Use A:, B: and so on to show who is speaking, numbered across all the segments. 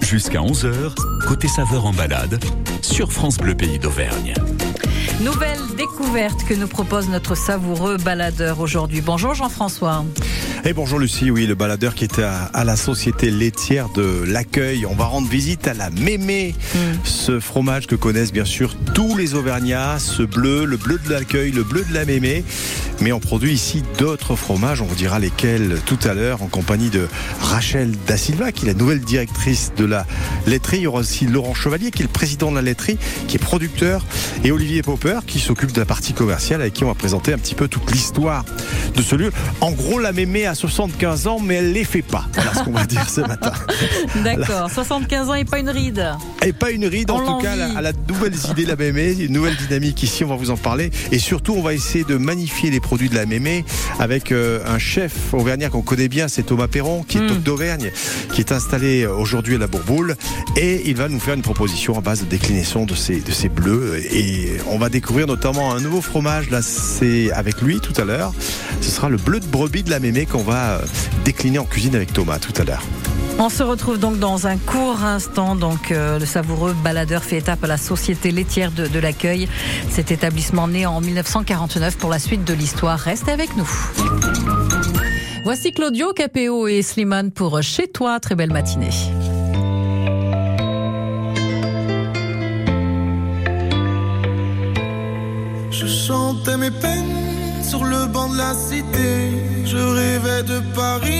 A: Jusqu'à 11h, côté saveur en balade, sur France Bleu Pays d'Auvergne.
B: Nouvelle découverte que nous propose notre savoureux baladeur aujourd'hui. Bonjour Jean-François.
C: Et bonjour Lucie, oui, le baladeur qui était à, la société laitière de l'accueil. On va rendre visite à la mémé, mm. ce fromage que connaissent bien sûr tous les Auvergnats, ce bleu, le bleu de l'accueil, le bleu de la mémé. Mais on produit ici d'autres fromages, on vous dira lesquels tout à l'heure, en compagnie de Rachel Da Silva, qui est la nouvelle directrice de la laiterie. Il y aura aussi Laurent Chevalier, qui est le président de la laiterie, qui est producteur, et Olivier Popper, qui s'occupe de la partie commerciale, avec qui on va présenter un petit peu toute l'histoire de ce lieu. En gros, la mémé à 75 ans, mais elle les fait pas. Voilà ce qu'on va dire ce matin.
B: D'accord, 75 ans et pas une ride.
C: Et pas une ride, en tout cas, à la, nouvelle idée de la mémé, une nouvelle dynamique ici, on va vous en parler. Et surtout, on va essayer de magnifier les produits de la mémé avec euh, un chef auvergnat qu'on connaît bien, c'est Thomas Perron, qui est mm. d'Auvergne, qui est installé aujourd'hui à la Bourboule. Et il va nous faire une proposition à base de déclinaison de ces, de ces bleus. Et on va découvrir notamment un nouveau fromage, là, c'est avec lui tout à l'heure. Ce sera le bleu de brebis de la mémé qu'on va euh, décliner en cuisine avec Thomas tout à l'heure.
B: On se retrouve donc dans un court instant. Donc, euh, le savoureux baladeur fait étape à la société laitière de, l'accueil. Cet établissement né en 1949 pour la suite de l'histoire. Restez avec nous. Voici Claudio Capéo et Slimane pour Chez toi. Très belle matinée.
D: Je chantais mes peines sur le banc de la cité. Je rêvais de Paris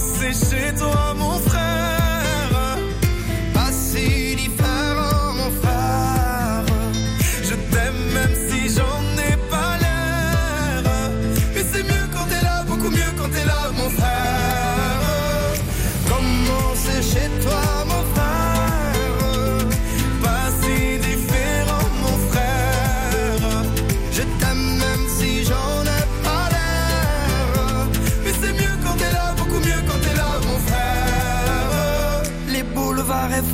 D: C'est chez toi, mon frère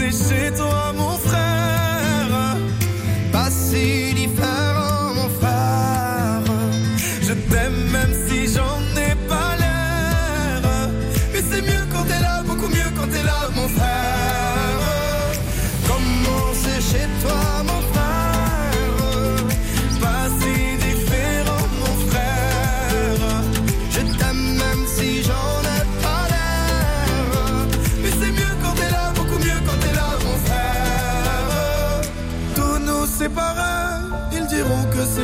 D: C'est chez toi, mon frère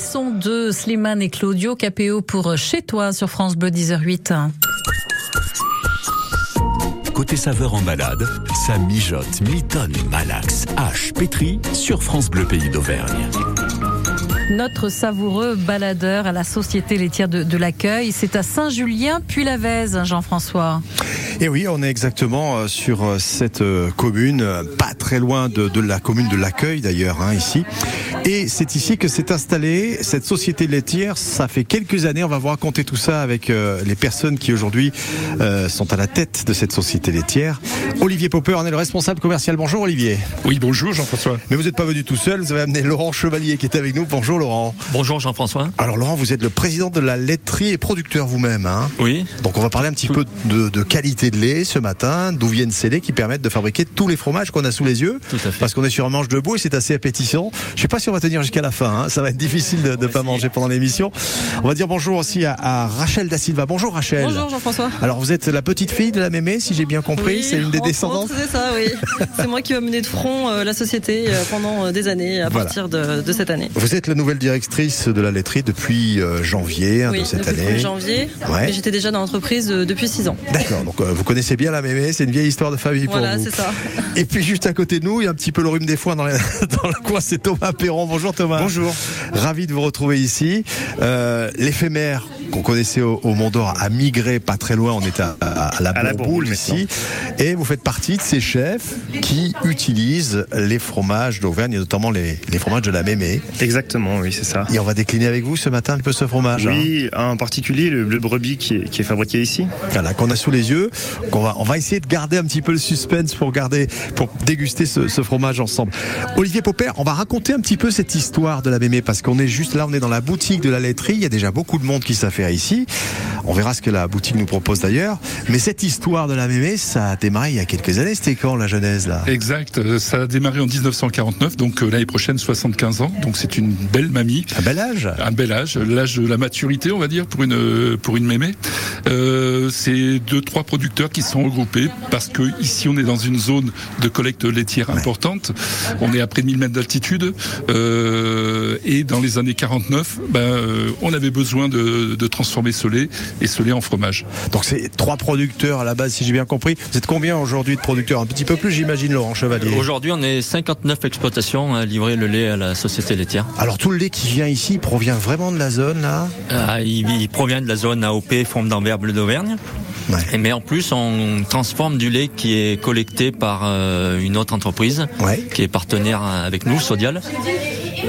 B: Sont deux, Slimane et Claudio Capéo pour Chez toi sur France Bleu 10h08.
A: Côté saveur en balade, ça mijote, mitonne, malaxe, hache, pétri sur France Bleu Pays d'Auvergne.
B: notre savoureux baladeur à la Société laitière de, de l'accueil. C'est à Saint-Julien, puis la Vèze, Jean-François.
C: Et oui, on est exactement euh, sur euh, cette euh, commune, pas très loin de, de la commune de l'accueil d'ailleurs, hein, ici. Et c'est ici que s'est installée cette société laitière. Ça fait quelques années. On va vous raconter tout ça avec euh, les personnes qui aujourd'hui euh, sont à la tête de cette société laitière. Olivier Popper en est le responsable commercial. Bonjour Olivier.
E: Oui, bonjour Jean-François.
C: Mais vous n'êtes pas venu tout seul. Vous avez amené Laurent Chevalier qui est avec nous. Bonjour Laurent.
F: Bonjour Jean-François.
C: Alors Laurent, vous êtes le président de la laiterie et producteur vous-même. Hein
F: Oui.
C: Donc on va parler un petit peu de, de qualité de lait ce matin, d'où viennent ces laits qui permettent de fabriquer tous les fromages qu'on a sous les yeux.
F: Tout à fait.
C: Parce qu'on est sur un manche debout et c'est assez appétissant. Je sais pas si on va tenir jusqu'à la fin. hein. Ça va être difficile de ne pas manger pendant l'émission. On va dire bonjour aussi à, à Rachel Da Silva. Bonjour Rachel.
G: Bonjour Jean-François.
C: Alors vous êtes la petite fille de la mémé, si j'ai bien compris.
G: Oui,
C: c'est une des descendantes.
G: C'est ça, oui. C'est moi qui va mener de front euh, la société euh, pendant euh, des années, à
C: Voilà.
G: partir de, de cette année.
C: Vous êtes la nouvelle directrice de la laiterie depuis euh, janvier hein,
G: oui,
C: de cette
G: depuis
C: année.
G: 1er janvier.
C: Ouais.
G: J'étais déjà dans l'entreprise depuis 6 ans.
C: D'accord, donc vous connaissez bien la mémé, c'est une vieille histoire de famille
G: Voilà,
C: pour vous.
G: c'est ça.
C: Et puis juste à côté de nous, il y a un petit peu le rhume des foins dans, les- dans le coin, c'est Thomas Perron. Bonjour Thomas. Bonjour. Ravi de vous retrouver ici. Euh, L'éphémère qu'on connaissait au, au Mont d'Or a migré pas très loin, on est à, à- à la
E: À
C: Bourboule ici. Et vous faites partie de ces chefs qui utilisent les fromages d'Auvergne, et notamment les, les fromages de la mémé.
E: Exactement, oui, c'est ça.
C: Et on va décliner avec vous ce matin un peu ce fromage. hein.
E: Oui, en particulier le bleu brebis qui est, qui est fabriqué ici.
C: Voilà, qu'on a sous les yeux. Qu'on va, on va essayer de garder un petit peu le suspense pour garder, pour déguster ce, ce fromage ensemble. Olivier Popper, on va raconter un petit peu cette histoire de la mémé parce qu'on est juste là, on est dans la boutique de la laiterie. Il y a déjà beaucoup de monde qui s'affaire ici. On verra ce que la boutique nous propose d'ailleurs. Mais cette histoire de la mémé, ça a démarré il y a quelques années. C'était quand la genèse là?
H: Exact, euh, ça a démarré en 1949, donc euh, l'année prochaine 75 ans, donc c'est une belle mamie.
C: Un bel âge?
H: Un bel âge, l'âge de la maturité, on va dire, pour une euh, pour une mémé. Euh, c'est deux trois producteurs qui sont regroupés parce que ici on est dans une zone de collecte laitière importante. On est à près de 1000 mètres d'altitude euh, et dans les années 49, ben euh, on avait besoin de, de transformer ce lait et ce lait en fromage.
C: Donc c'est trois producteurs à la base, si j'ai bien compris. Vous êtes combien aujourd'hui de producteurs Un petit peu plus, j'imagine, Laurent Chevalier.
F: Aujourd'hui, on est 59 exploitations à livrer le lait à la société laitière.
C: Alors tout le lait qui vient ici provient vraiment de la zone là?
F: Ah, il, il provient de la zone AOP, Forme d'Ambert Bleu d'Auvergne.
C: Ouais.
F: Et Mais en plus, on transforme du lait qui est collecté par euh, une autre entreprise
C: Ouais.
F: qui est partenaire avec nous, Sodial.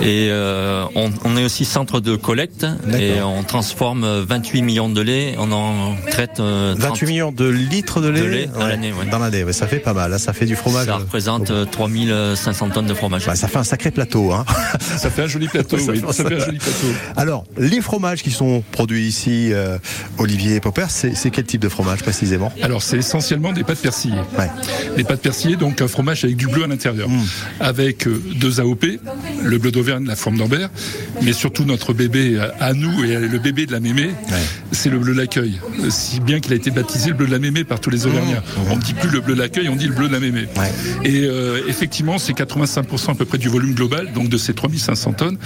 F: Et euh, on, on est aussi centre de collecte et on transforme 28 millions de lait. On en traite euh, 30.
C: 28 millions de litres de lait,
F: De lait dans l'année, ouais.
C: Dans l'année, ouais, ça fait pas mal. Là, ça fait du fromage.
F: Ça représente euh, 3500 tonnes de fromage.
C: Bah, ça fait un sacré plateau. Hein.
H: Ça fait un joli plateau,
C: Ça
H: oui.
C: fait-
H: Ça fait un joli plateau.
C: Alors, les fromages qui sont produits ici, euh, Olivier et Popper, c'est quel type de fromage? Précisément
H: Alors c'est essentiellement des pâtes persillées.
C: Ouais.
H: Des pâtes persillées, donc un fromage avec du bleu à l'intérieur,
C: Mm.
H: avec euh, deux AOP, le bleu d'Auvergne, la forme d'Ambert, mais surtout notre bébé euh, à nous et le bébé de la mémé, c'est le bleu de l'accueil. Si bien qu'il a été baptisé le bleu de la mémé par tous les Auvergnats. On ne dit plus le bleu de l'accueil, on dit le bleu de la mémé.
C: Mm. Ouais.
H: Et euh, effectivement, c'est 85% à peu près du volume global, donc de ces 3500 tonnes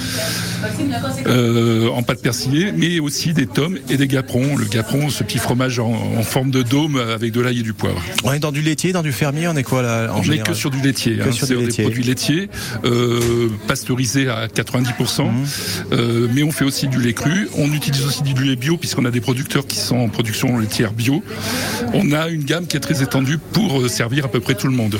H: euh, en pâte persillée, mais aussi des tomes et des gaprons. Le gapron, ce petit fromage en, en forme de dôme avec de l'ail et du poivre.
C: On est dans du laitier, dans du fermier, on est quoi là en
H: On n'est que sur du laitier, hein.
C: sur
H: des produits laitiers, euh, pasteurisés à 90%,
C: Mmh.
H: euh, mais on fait aussi du lait cru. On utilise aussi du lait bio puisqu'on a des producteurs qui sont en production laitière bio. On a une gamme qui est très étendue pour euh, servir à peu près tout le monde.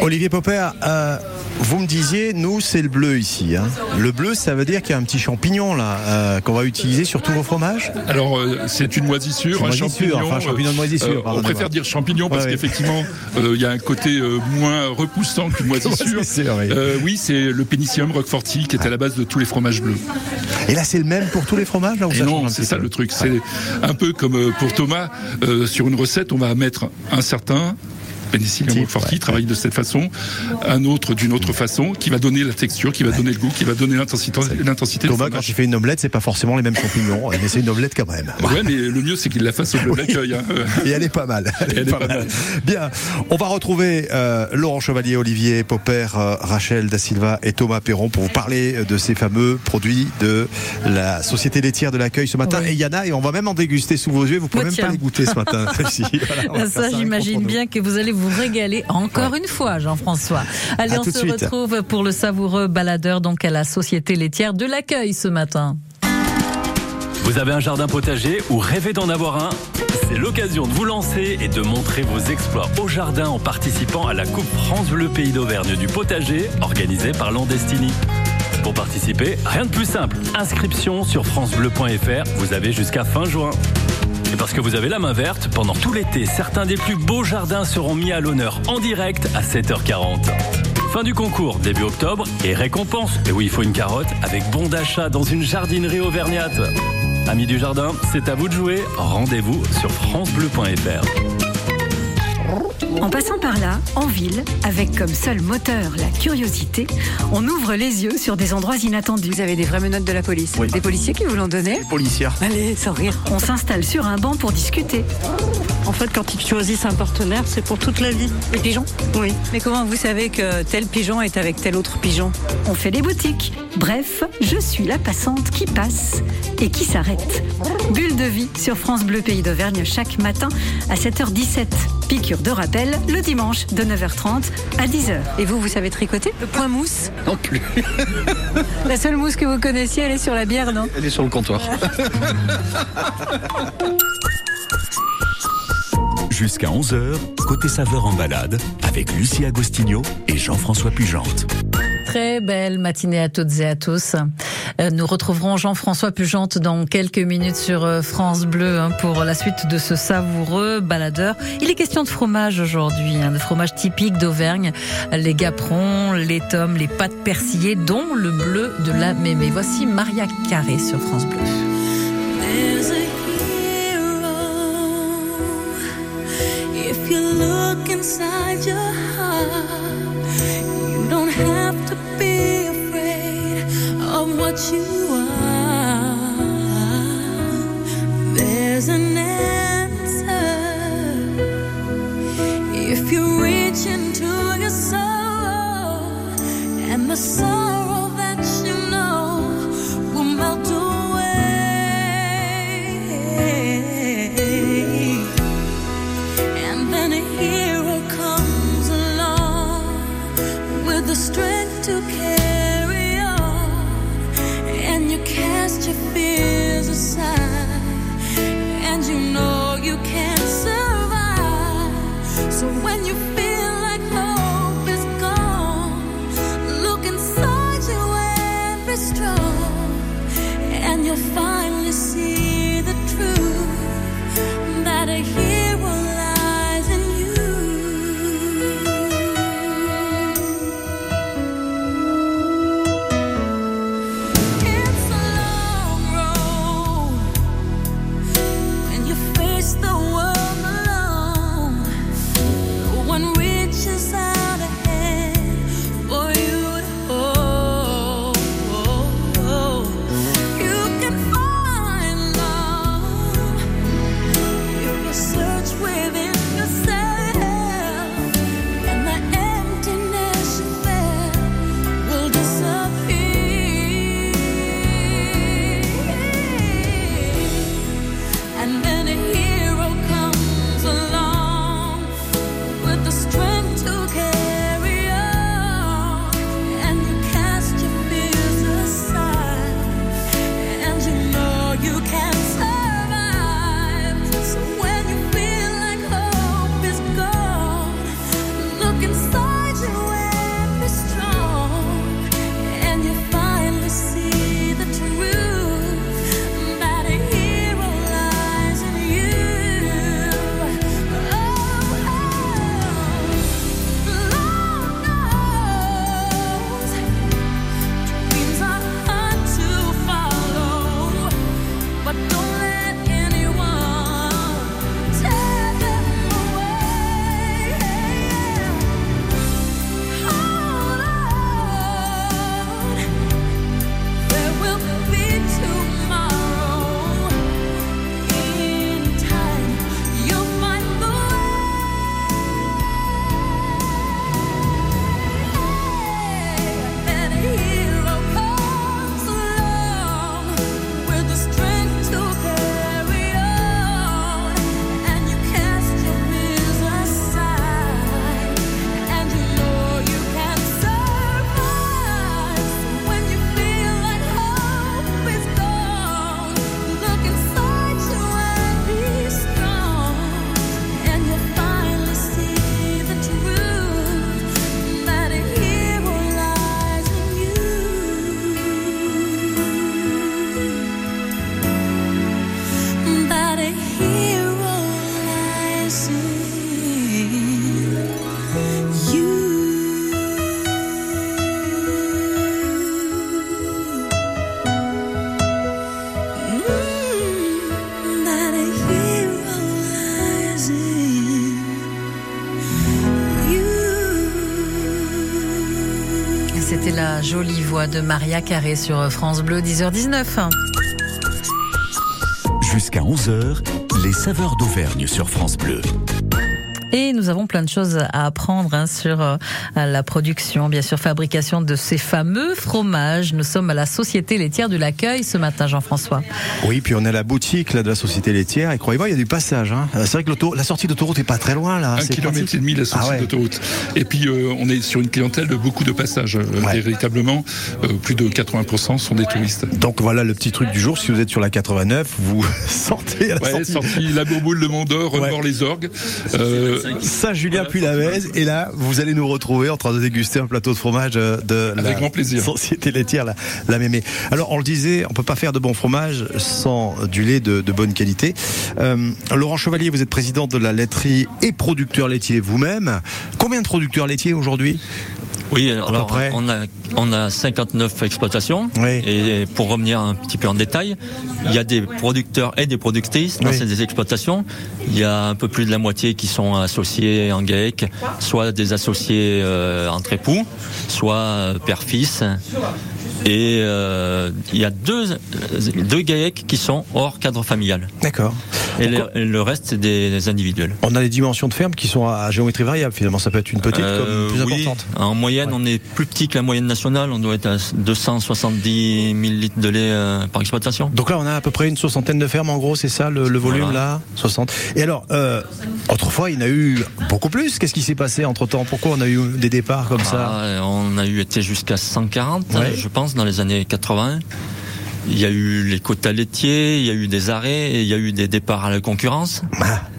C: Olivier Popper, euh, vous me disiez, nous, c'est le bleu ici. hein. Le bleu, ça veut dire qu'il y a un petit champignon là qu'on va utiliser sur tous vos fromages?
H: Alors c'est une moisissure,
C: C'est
H: un
C: moisissure,
H: champignon.
C: enfin, champignon de moisissure,
H: euh, on préfère dire champignon parce qu'effectivement euh, il y a un côté euh, moins repoussant qu'une moisissure.
C: Oui.
H: Euh, c'est le Pénicillium roqueforti qui est à la base de tous les fromages bleus.
C: Et là, c'est le même pour tous les fromages là,
H: non, c'est ça le truc. C'est un peu comme euh, pour Thomas, euh, sur une recette, on va mettre un certain pénicillium
C: ouais,
H: travaille de cette façon, un autre d'une autre façon, qui va donner la texture, qui va donner le goût, qui va donner l'intensité,
C: Thomas, quand il fait une omelette, c'est pas forcément les mêmes champignons, mais c'est une omelette quand même.
H: Ouais, mais le mieux c'est qu'il la fasse au bleu de l'accueil. hein.
C: Et elle est pas mal. Elle,
H: Elle est pas mal.
C: Bien, on va retrouver euh, Laurent Chevalier, Olivier Popper, euh, Rachel Da Silva et Thomas Perron pour vous parler de ces fameux produits de la Société laitière de l'accueil ce matin.
B: Oui.
C: Et il y en a, et on va même en déguster sous vos yeux. Vous pouvez
B: Oh,
C: même
B: tiens.
C: pas les goûter ce matin. Voilà,
B: Ça, j'imagine bien que vous allez vous vous régaler encore une fois, Jean-François. Allez,
C: À
B: on se
C: suite.
B: retrouve pour le savoureux baladeur donc à la Société laitière de l'accueil ce matin.
I: Vous avez un jardin potager ou rêvez d'en avoir un? C'est l'occasion de vous lancer et de montrer vos exploits au jardin en participant à la Coupe France Bleu Pays d'Auvergne du potager organisée par Landestini. Pour participer, rien de plus simple. Inscription sur francebleu.fr, vous avez jusqu'à fin juin. Et parce que vous avez la main verte, pendant tout l'été, certains des plus beaux jardins seront mis à l'honneur en direct à 7h40. Fin du concours, début octobre, et récompense. Et oui, il faut une carotte avec bon d'achat dans une jardinerie auvergnate. Amis du jardin, c'est à vous de jouer. Rendez-vous sur francebleu.fr.
J: En passant par là, en ville, avec comme seul moteur la curiosité, on ouvre les yeux sur des endroits inattendus. Vous avez des vraies menottes de la police
C: Oui.
J: Des policiers qui vous l'ont donné
C: Policière.
J: Allez, sans rire. On s'installe sur un banc pour discuter.
G: En fait, quand ils choisissent un partenaire, c'est pour toute la vie.
J: Les pigeons
G: Oui.
J: Mais comment vous savez que tel pigeon est avec tel autre pigeon On fait des boutiques. Bref, je suis la passante qui passe et qui s'arrête. Bulle de vie sur France Bleu Pays d'Auvergne chaque matin à 7h17. Piqûre de rappel le dimanche de 9h30 à 10h. Et vous, vous savez tricoter? Le point mousse
C: Non plus.
J: La seule mousse que vous connaissiez, elle est sur la bière, non?
C: Elle est sur le comptoir.
A: Jusqu'à 11h, côté saveur en balade, avec Lucie Agostinho et Jean-François Pugente.
B: Très belle matinée à toutes et à tous. Euh, Nous retrouverons Jean-François Pugente dans quelques minutes sur euh, France Bleu hein, pour la suite de ce savoureux baladeur. Il est question de fromage aujourd'hui, hein, de fromage typique d'Auvergne, les gaperons, les tomes, les pâtes persillées, dont le bleu de la mémé. Voici Maria Carré sur France Bleu.
K: Inside your heart, what you are. There's an
B: jolie voix de Maria Carré sur France Bleu, 10h19.
A: Jusqu'à 11h, les saveurs d'Auvergne sur France Bleu.
B: Et nous avons plein de choses à apprendre hein, sur euh, la production, bien sûr, fabrication de ces fameux fromages. Nous sommes à la Société laitière de l'accueil ce matin, Jean-François.
C: Oui, puis on est à la boutique là, de la société laitière et croyez-moi, il y a du passage. Hein. C'est vrai que la sortie d'autoroute est pas très loin là.
H: Un kilomètre
C: pratique.
H: et demi la sortie
C: Ah ouais.
H: d'autoroute. Et puis euh, on est sur une clientèle de beaucoup de passages. Euh, Véritablement, euh, plus de 80% sont des touristes.
C: Donc voilà le petit truc du jour. Si vous êtes sur la 89, vous sortez à la
H: Ouais,
C: sortie.
H: sorti la Bourboule, le Mont d'Or, Remort les Orgues. Euh,
C: Saint-Julien puis la Vèze et là vous allez nous retrouver en train de déguster un plateau de fromage euh, de la
H: Avec grand plaisir.
C: société laitière la, la Mémé. Alors on le disait, on peut pas faire de bon fromage sans du lait de, de bonne qualité. Euh, Laurent Chevalier, vous êtes président de la laiterie et producteur laitier vous-même. Combien de producteurs laitiers aujourd'hui?
F: Oui, alors on a on a 59 exploitations et pour revenir un petit peu en détail, il y a des producteurs et des productrices dans
C: Oui.
F: ces exploitations. Il y a un peu plus de la moitié qui sont associés en GAEC, soit des associés euh, entre époux, soit père-fils. Et euh, il y a deux, deux GAEC qui sont hors cadre familial.
C: D'accord.
F: Et le, et le reste, c'est des, individuels.
C: On a des dimensions de ferme qui sont à géométrie variable finalement. Ça peut être une petite
F: Euh,
C: comme plus
F: oui,
C: importante.
F: En moyenne, on est plus petit que la moyenne nationale. On doit être à 270 000 litres de lait euh, par exploitation.
C: Donc là, on a à peu près une soixantaine de fermes, en gros, c'est ça le, le volume
F: Voilà.
C: là? 60. Et alors, autrefois, il y en a eu beaucoup plus. Qu'est-ce qui s'est passé entre temps Pourquoi on a eu des départs comme ça?
F: Ah, on a eu été jusqu'à 140,
C: Ouais.
F: je pense, dans les années 80. Il y a eu les quotas laitiers, il y a eu des arrêts, et il y a eu des départs à la concurrence.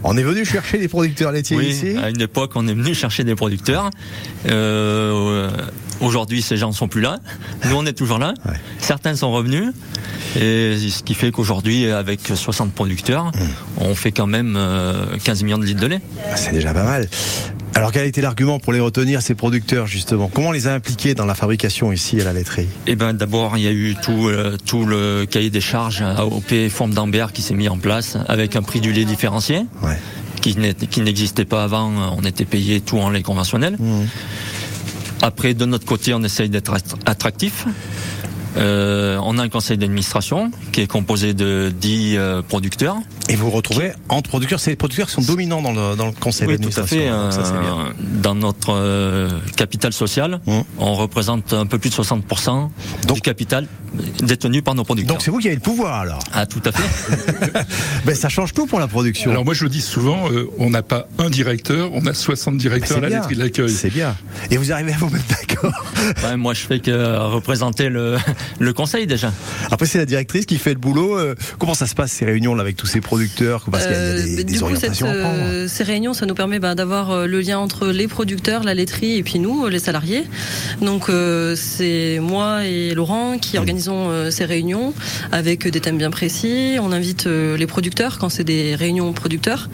C: On est venu chercher des producteurs laitiers
F: Oui,
C: ici
F: à une époque, on est venu chercher des producteurs. Euh, Aujourd'hui, ces gens ne sont plus là. Nous, on est toujours là. Certains sont revenus. Et ce qui fait qu'aujourd'hui, avec 60 producteurs, on fait quand même euh, 15 millions de litres de lait.
C: Ah, C'est déjà pas mal. Alors, quel a été l'argument pour les retenir, ces producteurs, justement? Comment on les a impliqués dans la fabrication ici à la laiterie?
F: Eh ben, d'abord, il y a eu tout, euh, tout le cahier des charges AOP Forme d'Ambert qui s'est mis en place avec un prix du lait différencié. Qui n'existait pas avant, on était payé tout en lait conventionnel. Après, de notre côté, on essaye d'être att- attractif. Euh, on a un conseil d'administration qui est composé de 10 euh, producteurs.
C: Et vous vous retrouvez entre producteurs. C'est les producteurs qui sont dominants dans le, dans le conseil
F: Oui, tout à
C: d'administration.
F: fait.
C: Donc ça, c'est
F: euh,
C: bien.
F: dans notre euh, capital social, on représente un peu plus de 60% du capital détenu par nos producteurs.
C: Donc c'est vous qui avez le pouvoir alors
F: Ah, tout à fait.
C: ben, ça change tout pour la production.
H: Alors moi je le dis souvent, euh, on n'a pas un directeur, on a 60 directeurs à la laiterie de l'accueil.
C: C'est bien. Et vous arrivez à vous mettre d'accord
F: Ouais, moi, je fais que représenter le, le conseil déjà.
C: Après, c'est la directrice qui fait le boulot. Comment ça se passe ces réunions là avec tous ces producteurs Parce qu'il y a- des,
G: Euh,
C: des
G: du coup, cette,
C: orientations à prendre.
G: euh, ces réunions, ça nous permet bah, d'avoir euh, le lien entre les producteurs, la laiterie et puis nous, les salariés. Donc, c'est moi et Laurent qui organisons euh, ces réunions avec des thèmes bien précis. On invite les producteurs quand c'est des réunions producteurs.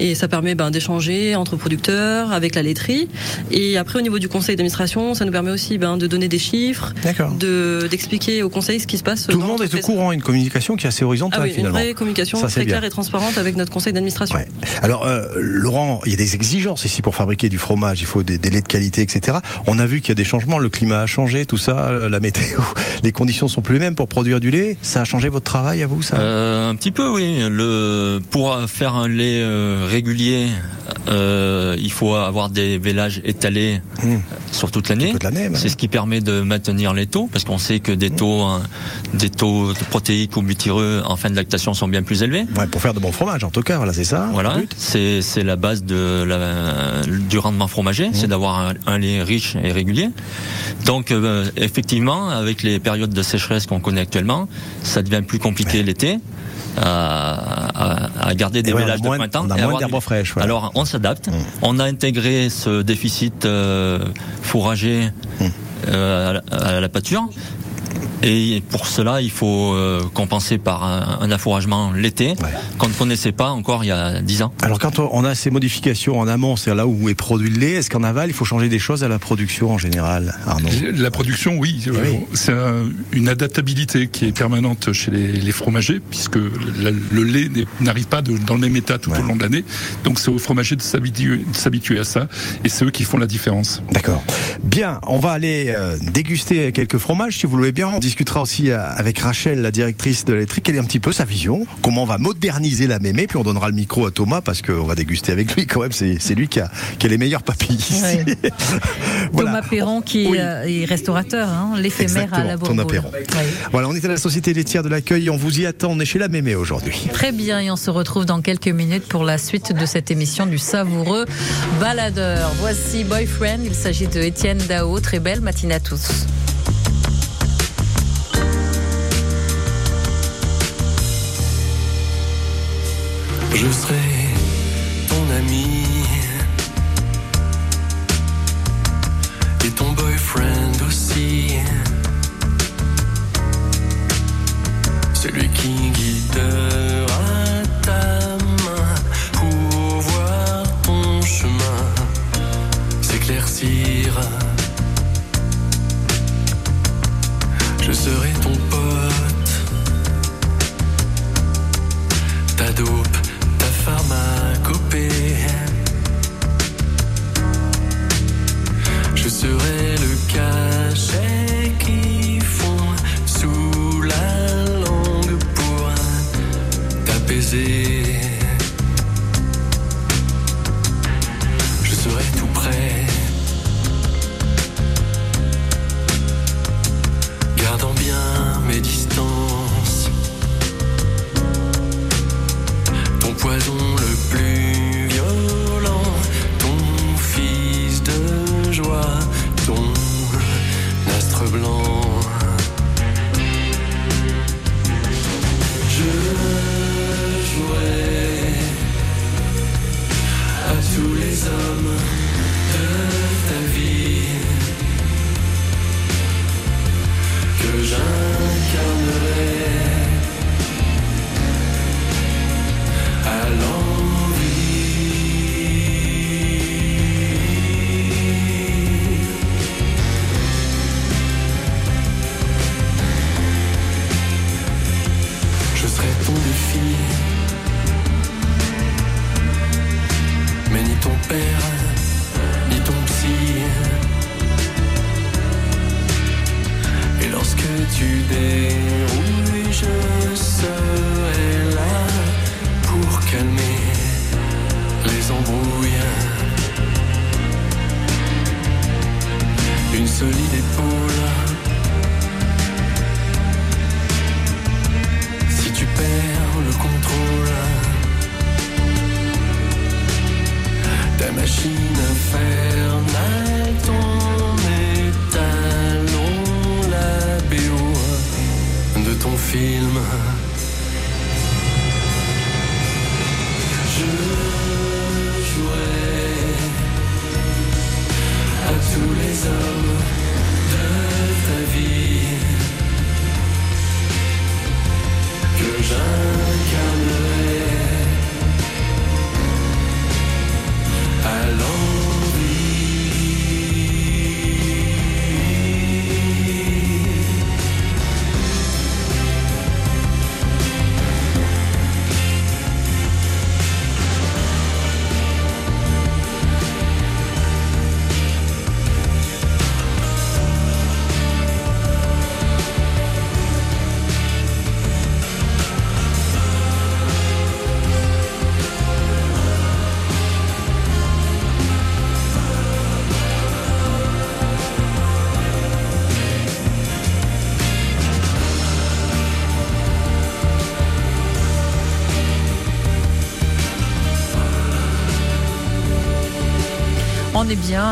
G: Et ça permet ben, d'échanger entre producteurs, avec la laiterie. Et après, au niveau du conseil d'administration, ça nous permet aussi ben, de donner des chiffres, de- d'expliquer au conseil ce qui se passe.
C: Tout le monde est au courant, une communication qui est assez horizontale
G: Ah oui, une
C: finalement.
G: vraie communication
C: Ça, c'est
G: très
C: bien.
G: Claire et transparente avec notre conseil d'administration.
C: Alors, euh, Laurent, il y a des exigences ici pour fabriquer du fromage. Il faut des, laits de qualité, etc. On a vu qu'il y a des changements. Le climat a changé, tout ça, euh, la météo, les conditions sont plus les mêmes pour produire du lait. Ça a changé votre travail à vous, ça?
F: Euh, un petit peu, oui. Le, pour faire un lait euh, régulier, euh, il faut avoir des vélages étalés sur toute l'année. C'est ce qui permet de maintenir les taux, parce qu'on sait que des taux, hein, des taux de protéiques ou butyreux en fin de lactation sont bien plus élevés.
C: Ouais, pour faire de bons fromages, en tout cas, voilà, c'est ça.
F: Voilà, c'est c'est la base de la, du rendement fromager, c'est d'avoir un, un lait riche et régulier. Donc euh, effectivement, avec les périodes de sécheresse qu'on connaît actuellement, ça devient plus compliqué l'été. À, à- garder des
C: ouais, moins-
F: de printemps.
C: on a
F: et
C: moins d'herbes
F: du-
C: fraîches, voilà.
F: Alors on s'adapte. On a intégré ce déficit euh, fourrager euh, à, la, à la pâture. Et pour cela, il faut euh, compenser par un, affouragement l'été, qu'on ne connaissait pas encore il y a 10 ans.
C: Alors quand on a ces modifications en amont, c'est là où est produit le lait, est-ce qu'en aval, il faut changer des choses à la production en général, Arnaud?
H: La production, oui. C'est un- une adaptabilité qui est permanente chez les, fromagers, puisque le lait n'arrive pas dans le même état tout au long de l'année. Donc c'est aux fromagers de s'habituer à ça, et c'est eux qui font la différence.
C: D'accord. Bien, on va aller euh, déguster quelques fromages si vous le voulez bien. On discutera aussi euh, avec Rachel, la directrice de l'électrique, quelle est un petit peu sa vision, comment on va moderniser la mémé, puis on donnera le micro à Thomas parce qu'on va déguster avec lui quand même, c'est c'est lui qui a, qui a les meilleurs papilles ici. Voilà.
B: Thomas Perron qui est, euh, est restaurateur, hein, l'éphémère à la
C: Thomas. Perron. Voilà, on est à la Société laitière de l'accueil, on vous y attend, on est chez la mémé aujourd'hui.
B: Très bien, et on se retrouve dans quelques minutes pour la suite de cette émission du savoureux baladeur. Voici Boyfriend, il s'agit de Étienne Dao. Très belle matinée à tous.
L: Je serai ton ami et ton boyfriend aussi. Celui qui guidera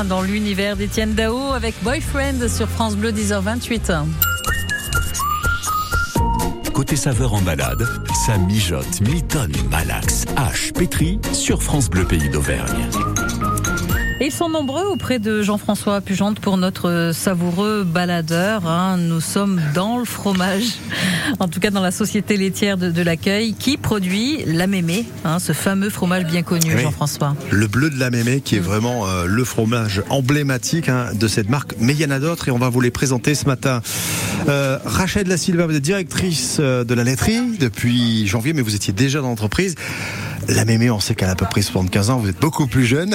B: dans l'univers d'Étienne Dao avec Boyfriend sur France Bleu 10h28.
A: Côté saveur en balade, ça mijote Milton Malax H Pétri sur France Bleu Pays d'Auvergne.
B: Et ils sont nombreux auprès de Jean-François Pugente pour notre savoureux baladeur. hein. Nous sommes dans le fromage, en tout cas dans la société laitière de, de l'accueil, qui produit la mémé, hein, ce fameux fromage bien connu,
C: Oui.
B: Jean-François.
C: Le bleu de la mémé qui est vraiment euh, le fromage emblématique hein, de cette marque. Mais il y en a d'autres et on va vous les présenter ce matin. Euh, Rachel la Silva, vous êtes directrice euh, de la laiterie depuis janvier, mais vous étiez déjà dans l'entreprise. La mémé, on sait qu'elle a à peu près 75 ans, vous êtes beaucoup plus jeune.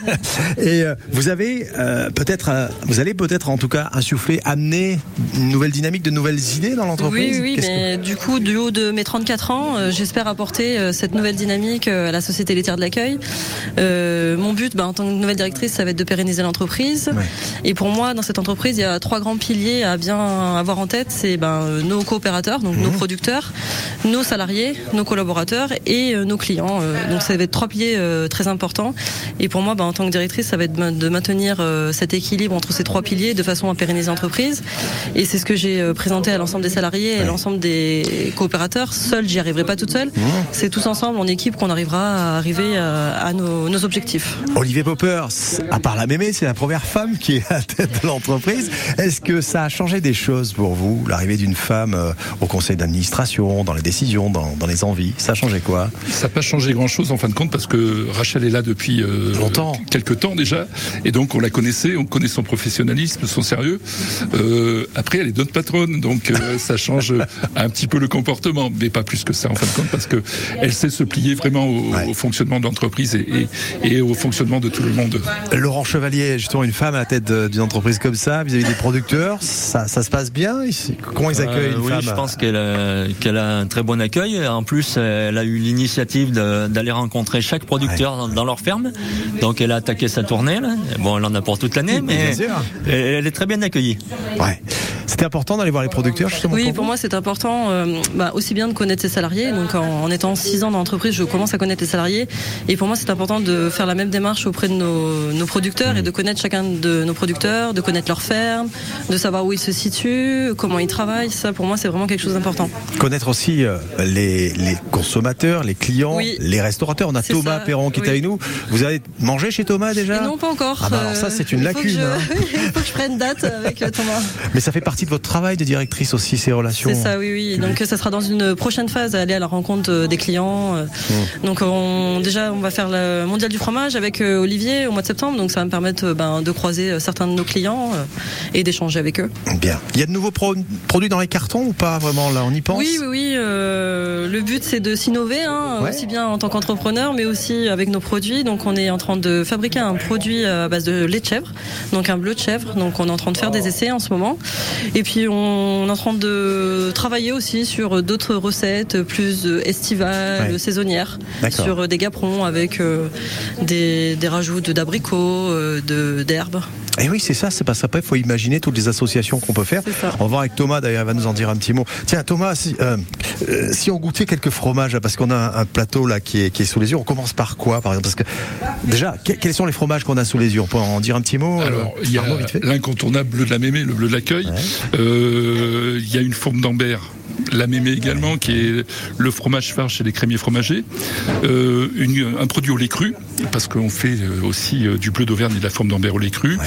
C: et euh, vous avez euh, peut-être, euh, vous allez peut-être en tout cas insuffler, amener une nouvelle dynamique, de nouvelles idées dans
G: Oui,
C: l'entreprise.
G: oui,
C: que-
G: mais du coup, du haut de mes 34 ans, j'espère apporter cette nouvelle dynamique à la société laitière de l'accueil. Euh, mon but, bah, en tant que nouvelle directrice, ça va être de pérenniser l'entreprise. Et pour moi, dans cette entreprise, il y a trois grands piliers à bien avoir en tête. C'est ben, nos coopérateurs, donc nos producteurs, nos salariés, nos collaborateurs et nos clients. Euh, Donc ça va être trois piliers euh, très importants. Et pour moi, ben, en tant que directrice, ça va être de maintenir euh, cet équilibre entre ces trois piliers de façon à pérenniser l'entreprise. Et c'est ce que j'ai euh, présenté à l'ensemble des salariés et à l'ensemble des coopérateurs. Seul, j'y arriverai pas toute seule. C'est tous ensemble, en équipe, qu'on arrivera à arriver à, à nos, nos objectifs.
C: Olivier Poppers, à part la mémé, c'est la première femme qui est à la tête de l'entreprise. Est-ce que ça a changé des choses pour vous, l'arrivée d'une femme euh, au conseil d'administration, dans les décisions, dans, dans les envies? Ça a changé quoi?
H: Ça n'a pas changé grand-chose en fin de compte parce que Rachel est là depuis euh,
C: Longtemps.
H: quelques temps déjà, et donc on la connaissait, on connaît son professionnalisme, son sérieux. Euh, après, elle est notre patronne, donc euh, ça change un petit peu le comportement, mais pas plus que ça en fin de compte parce que elle sait se plier vraiment au, au fonctionnement de l'entreprise et, et- et au fonctionnement de tout le monde.
C: Laurent Chevalier, justement une femme à la tête d'une entreprise comme ça, vis-à-vis des producteurs, ça, ça se passe bien Ici, Comment ils accueillent
F: Euh,
C: une
F: oui,
C: femme
F: je pense qu'elle a, qu'elle a un très bon accueil. En plus, elle a eu l'initiative de- d'aller rencontrer chaque producteur dans, dans leur ferme. Donc, elle a attaqué sa tournée. Là. Bon, elle en a pour toute l'année, mais
C: Bien sûr.
F: elle, elle est très bien accueillie.
C: Ouais. C'était important d'aller voir les producteurs justement
G: Oui,
C: pour
G: moi, c'est important euh, bah, aussi bien de connaître ses salariés. Donc, en, en étant six ans dans l'entreprise, je commence à connaître les salariés. Et pour moi, c'est important de faire la même démarche auprès de nos, nos producteurs et de connaître chacun de nos producteurs, de connaître leur ferme, de savoir où ils se situent, comment ils travaillent. Ça, pour moi, c'est vraiment quelque chose d'important.
C: Connaître aussi euh, les, les consommateurs, les clients,
G: Oui.
C: Les restaurateurs. On a Thomas
G: ça,
C: Perron qui est
G: oui.
C: avec nous. Vous avez mangé chez Thomas déjà?
G: Et non, pas encore.
C: Ah bah alors ça,
G: Euh,
C: c'est une
G: que
C: lacune,
G: je-
C: hein.
G: il faut que je prenne date avec euh, Thomas.
C: Mais ça fait partie de votre travail de directrice aussi, ces relations.
G: C'est ça, oui, oui. Donc ça sera dans une prochaine phase, aller à la rencontre euh, des clients. euh. Donc on, déjà, on va faire le mondial du fromage avec euh, Olivier au mois de septembre. Donc ça va me permettre euh, ben, de croiser euh, certains de nos clients euh, et d'échanger avec eux.
C: Bien. Il y a de nouveaux pro- produits dans les cartons ou pas vraiment là On y pense?
G: Oui, oui, oui. euh, le but c'est de s'innover, hein,
C: Ouais.
G: aussi bien en tant qu'entrepreneur, mais aussi avec nos produits. Donc on est en train de fabriquer un produit à base de lait de chèvre, donc un bleu de chèvre. Donc on est en train de faire des essais en ce moment. Et puis on est en train de travailler aussi sur d'autres recettes plus euh, estivales,
C: Ouais.
G: saisonnières, sur euh, des gaperons avec euh, des, des rajouts d'abricots, euh, de d'herbes.
C: Et Eh oui, c'est ça, c'est parce qu'après, il faut imaginer toutes les associations qu'on peut faire. On va avec Thomas, d'ailleurs, il va nous en dire un petit mot. Tiens, Thomas, si, euh, euh, si on goûtait quelques fromages, parce qu'on a un, un là qui est, qui est sous les yeux, on commence par quoi, par exemple? Parce que, déjà, que- quels sont les fromages qu'on a sous les yeux? On peut en dire un petit mot euh,
H: Alors, il y a l'incontournable bleu de la mémé, le bleu de l'accueil. Euh, il y a une forme d'ambert, la mémé également, qui est le fromage phare chez les crémiers fromagers. Euh, une- un produit au lait cru, parce qu'on fait euh, aussi euh, du bleu d'Auvergne et de la forme d'ambert au lait cru.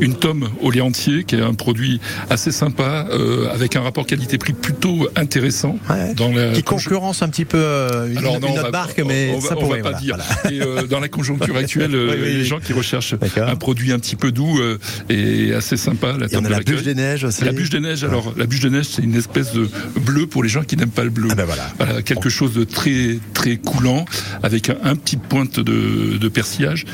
H: Une tome au lait entier, qui est un produit assez sympa, euh, avec un rapport qualité-prix plutôt intéressant. Dans la
C: Qui concurrence un petit peu euh, une,
H: alors non,
C: autre
H: va-
C: marque, mais
H: on
C: ça
H: on
C: pourrait.
H: va pas
C: voilà,
H: dire.
C: voilà.
H: Et dans la conjoncture actuelle,
C: Oui, oui,
H: les
C: oui.
H: gens qui recherchent un produit un petit peu doux et assez sympa. La tome
C: a
H: de
C: la bûche des neiges aussi.
H: La bûche des neiges. Alors, la bûche des neiges, c'est une espèce de bleu pour les gens qui n'aiment pas le bleu.
C: Ah ben
H: voilà. quelque chose de très très coulant, avec un, un petit pointe de, de persillage.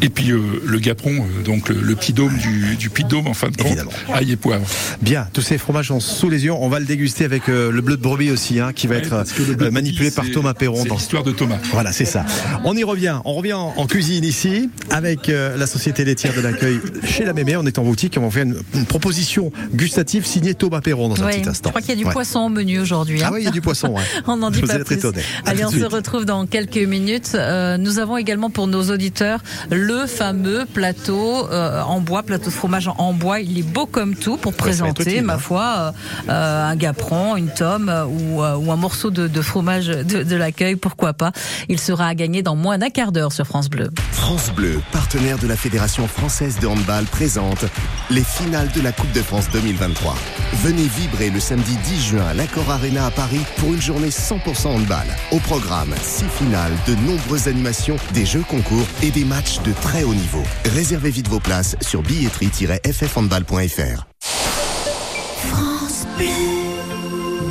H: Et puis euh, le gaperon, euh, donc le, le petit dôme du, du de dôme en fin de compte. Ail et poivre.
C: Bien, tous ces fromages sont sous les yeux. On va le déguster avec euh, le bleu de brebis aussi, hein, qui va être euh, manipulé par Thomas Perron.
H: c'est
C: dans-
H: l'histoire de Thomas.
C: Voilà, c'est ça. On y revient. On revient en, en cuisine ici avec euh, la société laitière de l'accueil chez la Mémé. On est en boutique et on va faire une, une proposition gustative signée Thomas Perron dans un
B: Oui,
C: petit
B: je
C: instant.
B: crois qu'il y a du
C: Ouais.
B: poisson au menu aujourd'hui. hein.
C: Ah oui, il y a du poisson. ouais.
B: On n'en dit
C: Vous
B: pas plus.
C: étonnés.
B: Allez, on se retrouve dans quelques minutes. Euh, nous avons également pour nos auditeurs le fameux plateau euh, en bois, plateau de fromage en- bois. Il est beau comme tout pour
C: Ouais,
B: présenter,
C: utile,
B: ma
C: hein.
B: foi, euh, un gapron, une tome euh, ou, euh, ou un morceau de, de fromage de, de l'accueil, pourquoi pas. Il sera à gagner dans moins d'un quart d'heure sur France Bleu.
M: France Bleu, partenaire de la Fédération française de handball, présente les finales de la Coupe de France 2023. Venez vibrer le samedi 10 juin à l'Accor Arena à Paris pour une journée 100% handball. Au programme, six finales, de nombreuses animations, des jeux concours et des matchs de très haut niveau. Réservez vite vos places sur billetterie-ffhandball.fr.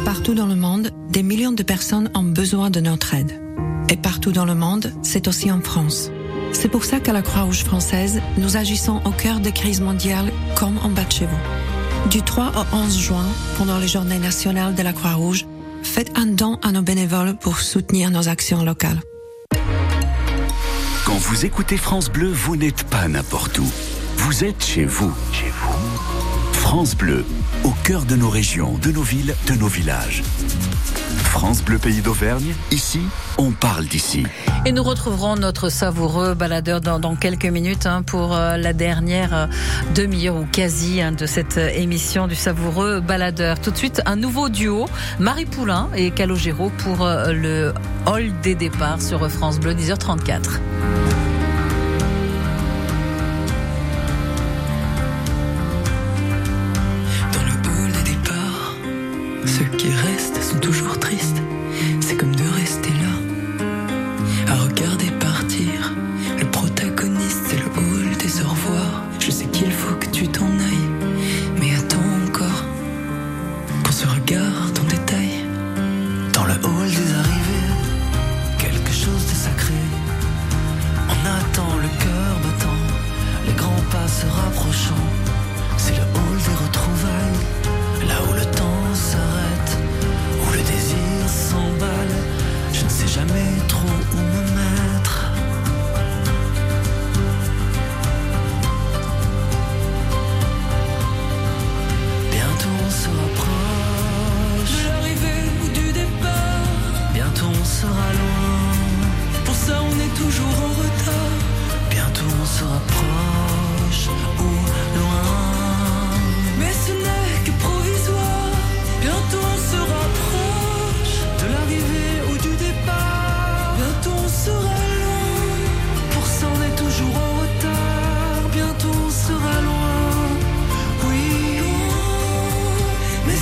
N: Partout dans le monde, des millions de personnes ont besoin de notre aide. Et partout dans le monde, c'est aussi en France. C'est pour ça qu'à la Croix-Rouge française, nous agissons au cœur des crises mondiales comme en bas de chez vous. Du 3 au 11 juin, pendant les journées nationales de la Croix-Rouge, faites un don à nos bénévoles pour soutenir nos actions locales.
A: Quand vous écoutez France Bleu, vous n'êtes pas n'importe où. Vous êtes chez vous. Chez vous. France Bleu, au cœur de nos régions, de nos villes, de nos villages. France Bleu Pays d'Auvergne, ici, on parle d'ici.
B: Et nous retrouverons notre savoureux baladeur dans, quelques minutes hein, pour euh, la dernière euh, demi-heure ou quasi hein, de cette euh, émission du savoureux baladeur. Tout de suite, un nouveau duo, Marie Poulain et Calogero pour le hall des départs sur France Bleu, 10h34.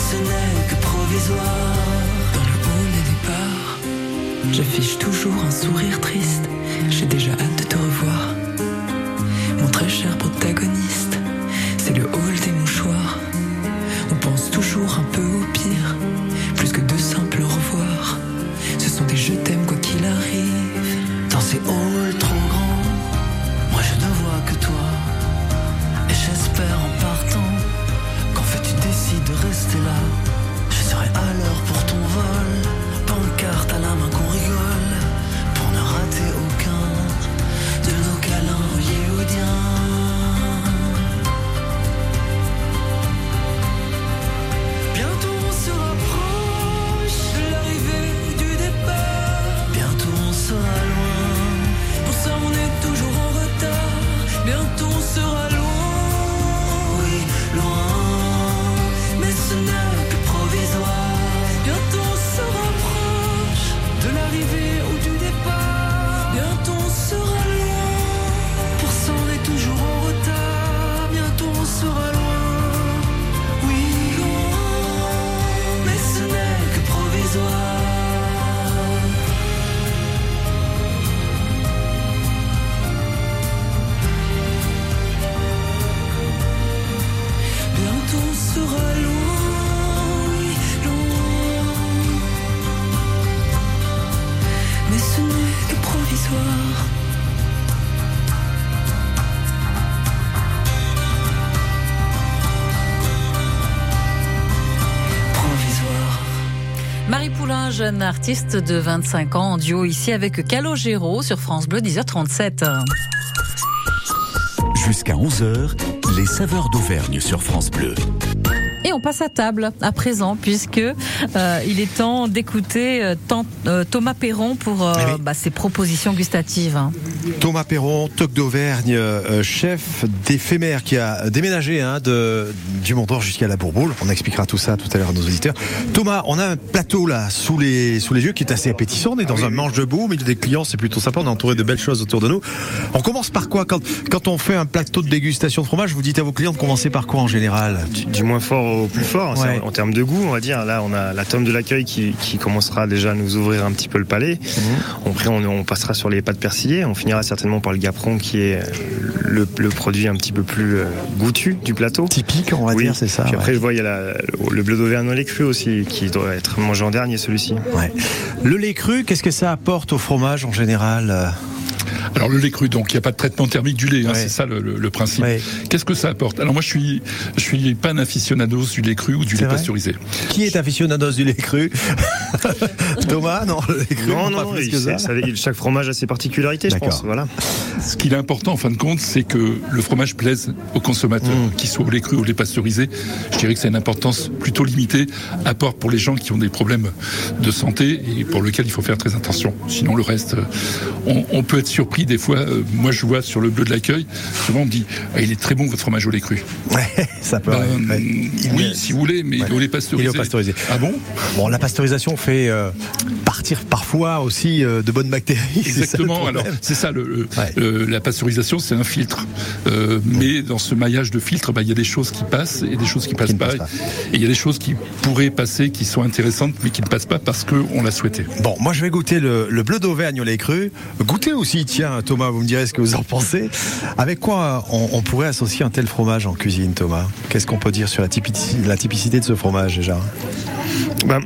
O: Ce n'est que provisoire. Dans le hall des départs, j'affiche toujours un sourire triste. J'ai déjà hâte de te revoir.
B: Marie Poulain, jeune artiste de 25 ans, en duo ici avec Calogero sur France Bleu, 10h37.
A: Jusqu'à 11h, les saveurs d'Auvergne sur France Bleu.
B: Et on passe à table à présent, puisque euh, il est temps d'écouter euh, euh, Thomas Perron pour euh,
C: Eh oui.
B: bah, ses propositions gustatives. hein.
C: Thomas Perron, Toc d'Auvergne, euh, chef d'éphémère qui a déménagé hein, de, du Mont d'Or jusqu'à la Bourboule. On expliquera tout ça tout à l'heure à nos auditeurs. Thomas, on a un plateau là sous les, sous les yeux qui est assez appétissant. On est dans un manche debout, au milieu des clients, c'est plutôt sympa. On est entouré de belles choses autour de nous. On commence par quoi? Quand, quand on fait un plateau de dégustation de fromage, vous dites à vos clients de commencer par quoi en général?
E: Du, du moins fort au plus fort,
C: Ouais.
E: en, termes de goût, on va dire. Là, on a la tome de l'accueil qui, qui commencera déjà à nous ouvrir un petit peu le palais.
C: Mhm.
E: Après, on, on passera sur les pâtes persillées. On finira certainement par le gaperon qui est le, le produit un petit peu plus euh, goûtu du plateau.
C: Typique, on va
E: Oui.
C: dire, c'est ça.
E: Puis après,
C: ouais.
E: je vois, il y a la- le bleu d'Auvergne au lait cru aussi qui doit être mangé en dernier, celui-ci.
C: Ouais. Le lait cru, qu'est-ce que ça apporte au fromage en général euh
H: Alors le lait cru, donc il n'y a pas de traitement thermique du lait, hein, c'est ça le, le- le principe.
C: Ouais.
H: Qu'est-ce que ça apporte? Alors moi je suis, je suis pas un aficionados du lait cru ou du lait pasteurisé.
C: Qui est aficionados du lait cru? Thomas, non, le lait cru,
E: Non,
C: pas
E: non,
C: plus
E: il-
C: que ça.
E: c'est- ça- chaque fromage a ses particularités, je pense. Voilà.
H: Ce qu'il est important en fin de compte, c'est que le fromage plaise aux consommateurs,
C: Mm.
H: qu'il soit au lait cru ou au lait pasteurisé. Je dirais que c'est une importance plutôt limitée, à part pour les gens qui ont des problèmes de santé et pour lesquels il faut faire très attention. Sinon le reste, euh, on, on peut être surpris des fois. euh, moi je vois sur le bleu de l'accueil, souvent on me dit ah, il est très bon votre fromage au lait cru.
C: Ouais, ça peut.
H: Ben,
C: ouais.
H: Oui,
C: est-
H: si vous voulez, mais est au lait pasteurisé.
C: Il est pasteurisé.
H: Ah bon?
C: Bon, la pasteurisation fait euh, partir parfois aussi euh, de bonnes bactéries. ça
H: Exactement. Alors c'est ça. Le,
C: Ouais.
H: la pasteurisation, c'est un filtre. Mais dans ce maillage de filtre, bah, il y a des choses qui passent et des choses qui passent
C: Qui ne
H: pas.
C: passent pas.
H: Et il y a des choses qui pourraient passer, qui sont intéressantes, mais qui ne passent pas parce qu'on l'a souhaité.
C: Bon, moi je vais goûter le, le bleu d'Auvergne au lait cru. Goûtez aussi, tiens, Thomas, vous me direz ce que vous en pensez. Avec quoi on, on pourrait associer un tel fromage en cuisine, Thomas? Qu'est-ce qu'on peut dire sur la, typici- la typicité de ce fromage déjà?
E: Ben,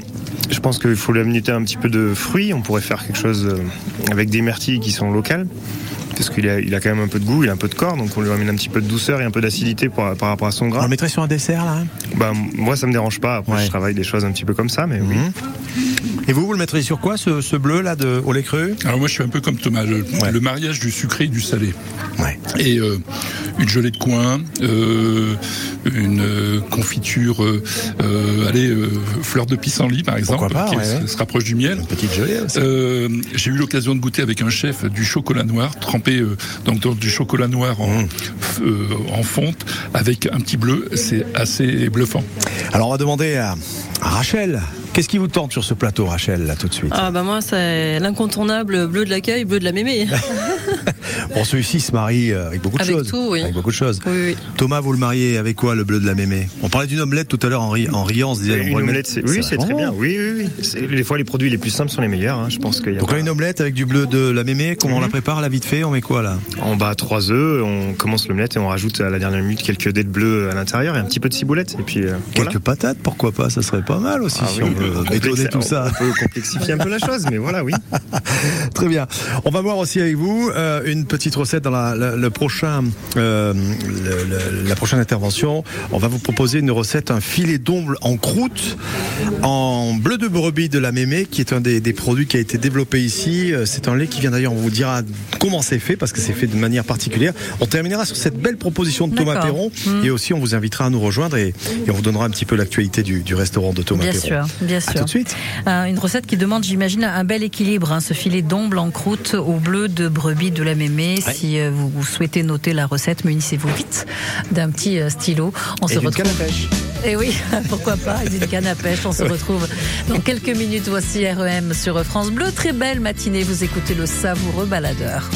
E: je pense qu'il faut lui amener un petit peu de fruits. On pourrait faire quelque chose euh, avec des myrtilles qui sont locales. Parce qu'il a, il a quand même un peu de goût, il a un peu de corps, donc on lui amène un petit peu de douceur et un peu d'acidité par, par rapport à son
C: On
E: gras.
C: le mettrait sur un dessert là hein?
E: Ben, moi, ça me dérange pas. Après,
C: Ouais.
E: je travaille des choses un petit peu comme ça, mais oui.
C: Et vous, vous le mettriez sur quoi ce, ce bleu là de, au lait cru
H: Alors moi, je suis un peu comme Thomas. Le,
C: Ouais.
H: le mariage du sucré et du salé.
C: Ouais.
H: Et euh, une gelée de coin, euh, une euh, confiture, allez, fleur de pissenlit par exemple,
C: pas,
H: qui
C: ouais,
H: se, rapproche du miel.
C: Une petite gelée aussi.
H: J'ai eu l'occasion de goûter avec un chef du chocolat noir trempé donc dans du chocolat noir en,
C: Mmh.
H: en fonte avec un petit bleu. C'est assez bluffant.
C: Alors on va demander à Rachel. Qu'est-ce qui vous tente sur ce plateau, Rachel, là tout de suite
G: Ah bah moi c'est l'incontournable bleu de l'accueil, bleu de la mémée.
C: Bon, celui-ci se marie euh, avec beaucoup de
G: Avec
C: choses.
G: tout, oui.
C: Avec beaucoup de choses.
G: Oui, oui.
C: Thomas, vous le mariez avec quoi, le bleu de la mémé? On parlait d'une omelette tout à l'heure en, ri- en riant. On se disait, on
E: Une omelette,
C: mettre-
E: c'est, oui, c'est très bien.
C: bon.
E: Oui, oui, oui. C'est- des fois, les produits les plus simples sont les meilleurs. hein. Je pense qu'il y a
C: Donc
E: pas-
C: là, une omelette avec du bleu de la mémé, comment on la
E: Mhm.
C: prépare, la vite fait On met quoi là?
E: En bas, trois œufs, on commence l'omelette et on rajoute à la dernière minute quelques dés de bleu à l'intérieur et un petit peu de ciboulette. Et puis, euh, voilà.
C: Quelques patates, pourquoi pas Ça serait pas mal aussi
E: Ah
C: si
E: oui,
C: on
E: complexe-
C: tout ça.
E: On peut complexifier un peu la chose, mais voilà, oui.
C: Très bien. On va voir aussi avec vous euh, une petite recette dans la, la- le prochain, euh, le- le- la prochaine intervention. On va vous proposer une recette, un filet d'omble en croûte, en bleu de brebis de la mémé, qui est un des, des produits qui a été développé ici. Euh, C'est un lait qui vient d'ailleurs, on vous dira comment c'est fait, parce que c'est fait de manière particulière. On terminera sur cette belle proposition de Thomas. Perron,
B: Mm.
C: et aussi on vous invitera à nous rejoindre et, et on vous donnera un petit peu l'actualité du, du restaurant de Thomas
B: Bien
C: Perron.
B: sûr, bien
C: À
B: sûr.
C: tout de suite.
B: Euh, une recette qui demande, j'imagine, un bel équilibre. hein, ce filet d'omble en croûte au bleu de brebis de la mémé. Si euh, vous, vous souhaitez noter la recette, munissez-vous vite d'un petit euh, stylo. On
C: Et
B: se retrouve.
C: canne à pêche.
B: Et oui, pourquoi pas, et d'une canne à pêche. On se retrouve dans quelques minutes. Voici REM sur France Bleu. Très belle matinée. Vous écoutez le savoureux baladeur.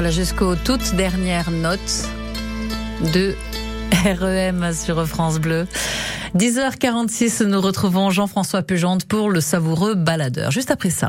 B: Voilà, jusqu'aux toutes dernières notes de REM sur France Bleu. 10h46, nous retrouvons Jean-François Pugente pour le savoureux baladeur. Juste après ça.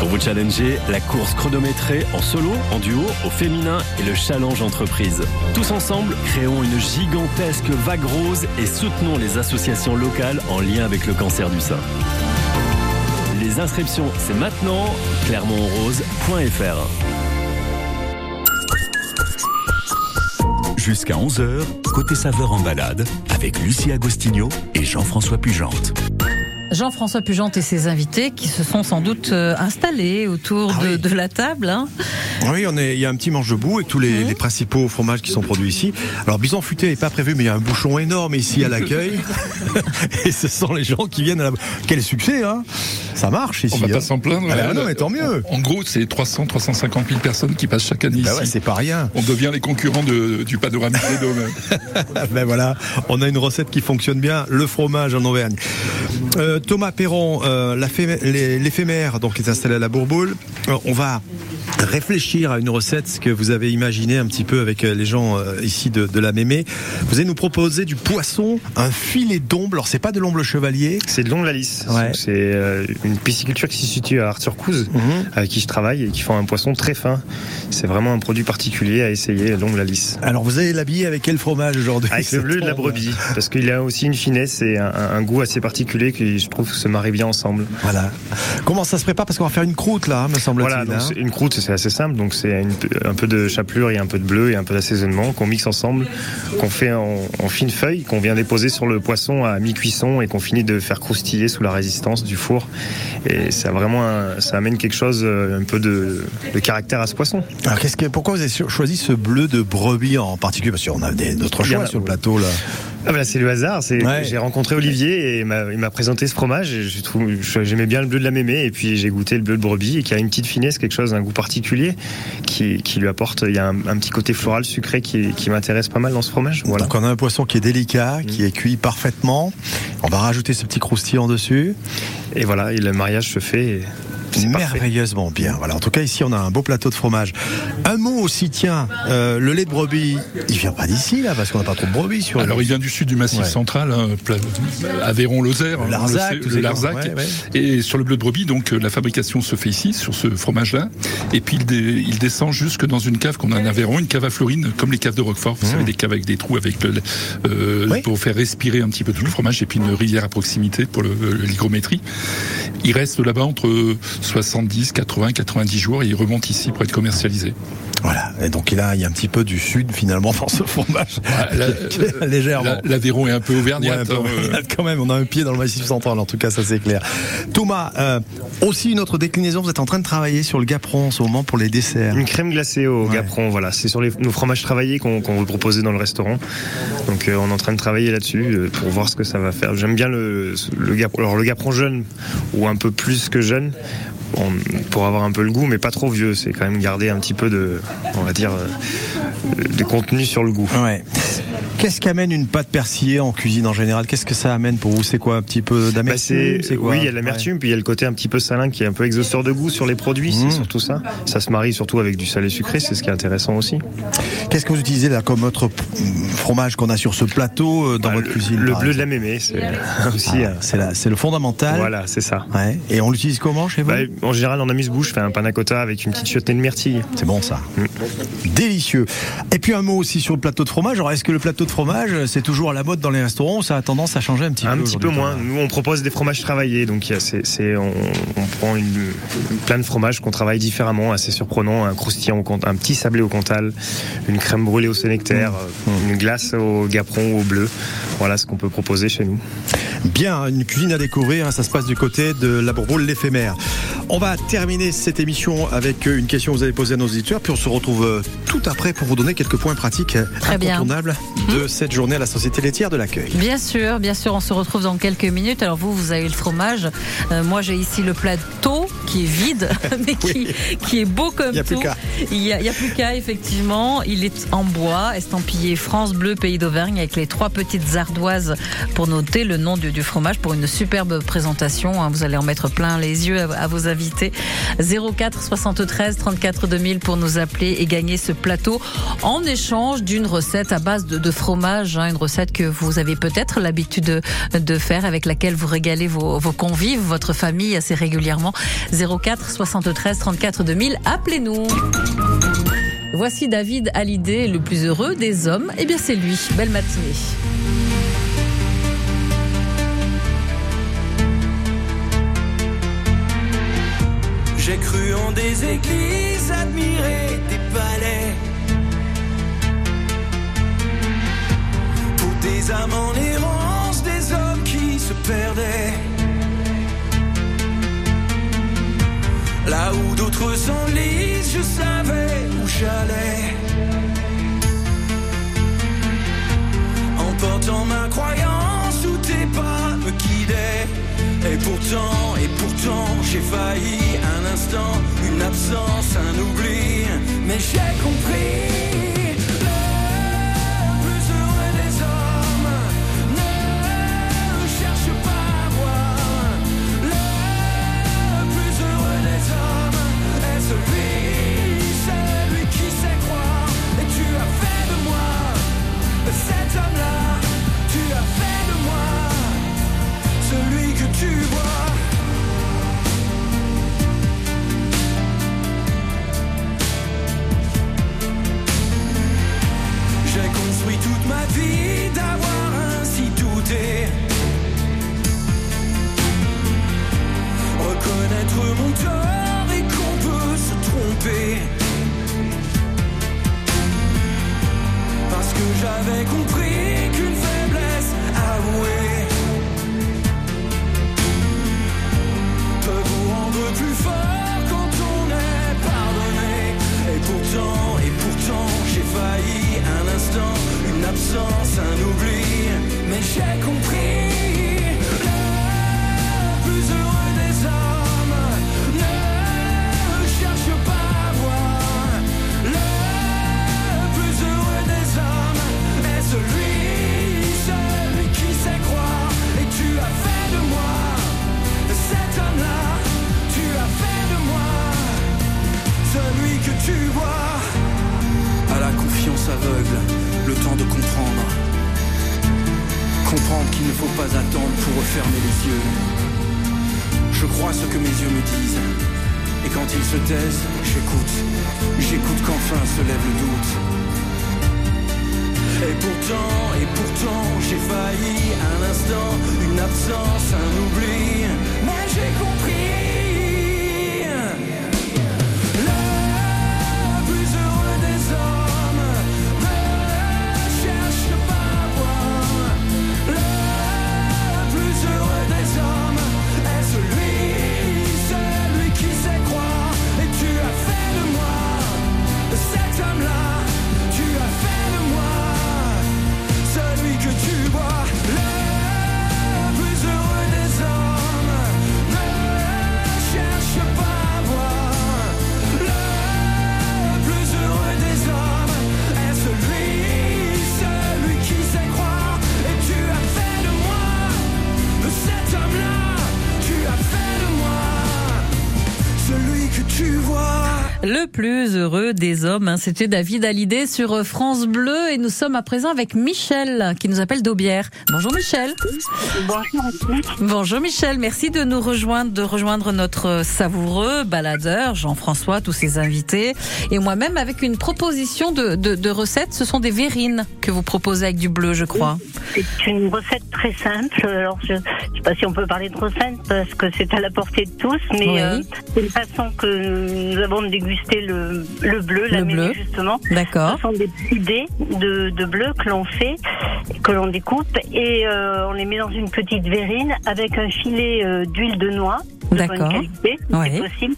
I: Pour vous challenger, la course chronométrée en solo, en duo, au féminin et le challenge entreprise. Tous ensemble, créons une gigantesque vague rose et soutenons les associations locales en lien avec le cancer du sein. Les inscriptions, c'est maintenant, clermontrose.fr.
A: Jusqu'à 11h, côté saveur en balade, avec Lucie Agostinho et Jean-François Pugente.
B: Jean-François Pugente et ses invités qui se sont sans doute euh, installés autour
C: Ah
B: de,
C: oui.
B: de la table. hein.
C: Oui, on est, il y a un petit manche de boue avec tous les, les principaux fromages qui sont produits ici. Alors, bison futé n'est pas prévu, mais il y a un bouchon énorme ici à l'accueil. Et ce sont les gens qui viennent à la... Quel succès, hein Ça marche ici.
H: On va
C: hein.
H: pas s'en plaindre.
C: Ah bah
H: hein.
C: non, mais tant mieux.
H: En gros, c'est 300, 350 000 personnes qui passent chaque année
C: Bah
H: ici.
C: ouais, c'est pas rien.
H: On devient les concurrents de- du panoramique des dômes.
C: ben voilà, on a une recette qui fonctionne bien, le fromage en Auvergne. Euh, Thomas Perron, euh, l'éphémère, donc est installé à la Bourboule. Euh, on va réfléchir à une recette que vous avez imaginée un petit peu avec euh, les gens euh, ici de, de la Mémé. Vous allez nous proposer du poisson, un filet d'omble. Alors c'est pas de l'omble chevalier.
E: C'est de l'omble à lisse.
C: Ouais.
E: Donc, C'est euh, une pisciculture qui se situe à Arthur Couze,
C: Mhm.
E: avec qui je travaille et qui font un poisson très fin. C'est vraiment un produit particulier à essayer, l'omble à lisse.
C: Alors vous allez l'habiller avec quel fromage aujourd'hui?
E: Avec le bleu de la brebis, parce qu'il a aussi une finesse et un, un goût assez particulier qui, je trouve, se marie bien ensemble.
C: Voilà. Comment ça se prépare? Parce qu'on va faire une croûte là, hein, me semble-t-il.
E: Voilà, donc
C: hein.
E: une croûte, c'est assez simple. Donc c'est un peu de chapelure et un peu de bleu et un peu d'assaisonnement qu'on mixe ensemble, qu'on fait en, en fines feuilles, qu'on vient déposer sur le poisson à mi-cuisson et qu'on finit de faire croustiller sous la résistance du four. Et ça vraiment, un- ça amène quelque chose, euh, un peu de, de caractère à ce poisson.
C: Alors, qu'est-ce que, pourquoi vous avez cho- choisi ce bleu de brebis en particulier? Parce qu'on a d'autres choix
E: a-
C: sur le plateau là.
E: Ah bah, c'est le hasard. C'est
C: Ouais.
E: j'ai rencontré Olivier et il m'a, présenté ce fromage. J'aimais bien le bleu de la mémé et puis j'ai goûté le bleu de brebis et qui a une petite finesse, quelque chose, un goût particulier qui, qui lui apporte. Il y a un, un petit côté floral sucré qui, qui m'intéresse pas mal dans ce fromage. Voilà.
C: Donc on a un poisson qui est délicat, qui est cuit parfaitement. On va rajouter ce petit croustillant dessus.
E: Et voilà, et le mariage se fait. et parfait.
C: Merveilleusement bien. Voilà. En tout cas, ici, on a un beau plateau de fromage. Un mot aussi, tiens, euh, le lait de brebis, il vient pas d'ici là, parce qu'on n'a pas trop de brebis sur.
H: Alors, il vient du sud du Massif
C: Ouais.
H: central, hein, pla- Aveyron-Lozère, hein,
C: Larzac,
H: le,
C: tous
H: le
C: ces
H: Larzac.
C: coins, ouais, ouais.
H: Et sur le bleu de brebis, donc euh, la fabrication se fait ici, sur ce fromage-là. Et puis il, dé- il descend jusque dans une cave qu'on a en Aveyron, une cave à Florine, comme les caves de Roquefort. Vous savez, des caves avec des trous avec le, euh,
C: Mmh. Oui.
H: pour faire respirer un petit peu tout le fromage, et puis une rivière à proximité pour l'hygrométrie. Il reste là-bas entre 70, 80, 90 jours et il remonte ici pour être commercialisé.
C: Voilà. Et donc là, il y a un petit peu du sud finalement dans ce fromage.
H: Ah, la-
C: Légèrement.
H: la- L'Aveyron est un peu
C: Ouais,
H: auvergnat.
C: un peu,
H: hein, euh.
C: quand même, on a un pied dans le massif central, en tout cas, ça c'est clair. Thomas, euh, aussi une autre déclinaison, vous êtes en train de travailler sur le gaperon en ce moment pour les desserts.
E: Une crème glacée au
C: Ouais.
E: gaperon, voilà. C'est sur les, nos fromages travaillés qu'on qu'on veut proposer dans le restaurant. Donc euh, on est en train de travailler là-dessus euh, pour voir ce que ça va faire. J'aime bien le, le gaperon. Alors le gaperon jeune ou un peu plus que jeune. Pour avoir un peu le goût, mais pas trop vieux. C'est quand même garder un petit peu de, on va dire, euh, de contenu sur le goût.
C: Qu'est-ce qu'amène une pâte persillée en cuisine en général? Qu'est-ce que ça amène pour vous? C'est quoi Un petit peu
E: Bah,
C: d'amertume quoi
E: oui, il y a de l'amertume, puis il y a le côté un petit peu salin qui est un peu exhausteur de goût sur les produits,
C: Mmh.
E: c'est surtout ça. Ça se marie surtout avec du salé sucré, c'est ce qui est intéressant aussi.
C: Qu'est-ce que vous utilisez là comme autre fromage qu'on a sur ce plateau euh, dans
E: Bah,
C: votre
E: le,
C: cuisine
E: le bleu de la mémé, c'est aussi.
C: Ah, c'est la- c'est le fondamental.
E: Voilà, c'est ça.
C: Ouais. Et on l'utilise comment chez vous?
E: Bah, en général, en amuse-bouche, je fais un panna cotta avec une petite chutney de myrtille.
C: C'est bon ça.
E: Mm.
C: Délicieux. Et puis un mot aussi sur le plateau de fromage. Alors est-ce que le plateau de fromage, c'est toujours à la mode dans les restaurants ou ça a tendance à changer un petit
E: Un
C: peu
E: petit peu moins. Nous, on propose des fromages travaillés, donc c'est, on, on prend une, plein de fromages qu'on travaille différemment, assez surprenant, un croustillant, au Comte- un petit sablé au Cantal, une crème brûlée au sénectaire,
C: Mmh.
E: euh, une glace au gaperon ou au bleu. Voilà ce qu'on peut proposer chez nous.
C: Bien, une cuisine à découvrir, hein, ça se passe du côté de la Bourboule l'éphémère. On va terminer cette émission avec une question que vous avez posée à nos auditeurs, puis on se retrouve euh, tout après pour vous donner quelques points pratiques
B: Très bien.
C: incontournables de cette journée à la Société laitière de l'accueil.
B: Bien sûr, bien sûr, on se retrouve dans quelques minutes. Alors vous, vous avez le fromage. Euh, moi, j'ai ici le plateau qui est vide, mais qui, qui est beau comme
C: Il y a plus
B: tout.
C: qu'à.
B: Il y a, plus qu'à, effectivement. Il est en bois, estampillé France Bleu Pays d'Auvergne avec les trois petites ardoises pour noter le nom du, du fromage pour une superbe présentation. hein. Vous allez en mettre plein les yeux à, à vos invités. 04 73 34 2000 pour nous appeler et gagner ce plateau en échange d'une recette à base de, de fromage, hein, une recette que vous avez peut-être l'habitude de, faire, avec laquelle vous régalez vos, convives, votre famille assez régulièrement. 04 73 34 2000, appelez-nous. Voici David Hallyday, le plus heureux des hommes. Eh bien, c'est lui. Belle matinée.
P: J'ai cru en des églises, admiré des âmes en errance, des hommes qui se perdaient. Là où d'autres s'enlisent, je savais où j'allais. En portant ma croyance où tes pas me guidaient. Et pourtant, et pourtant, j'ai failli un instant, une absence, un oubli. Mais j'ai compris. Vie heureux des hommes,
B: hein, c'était David Hallyday sur France Bleu et nous sommes à présent avec Michel qui nous appelle d'Aubière. Bonjour Michel.
Q: Bonjour
B: Michel, merci de nous rejoindre, de rejoindre notre savoureux baladeur Jean-François, tous ses invités et moi-même avec une proposition de, de, de recette. Ce sont des verrines que vous proposez avec du bleu, je crois.
Q: C'est une recette très simple. Alors, je ne sais pas si on peut parler de recette parce que c'est à la portée de tous, mais
B: Oui.
Q: euh, c'est une façon que nous avons de déguster le, le bleu, la
B: Le bleu.
Q: justement.
B: D'accord.
Q: Ce sont des petits dés de, de bleu que l'on fait, que l'on découpe et euh, on les met dans une petite verrine avec un filet euh, d'huile de noix de bonne
B: D'accord.
Q: qualité,
B: Oui.
Q: possible.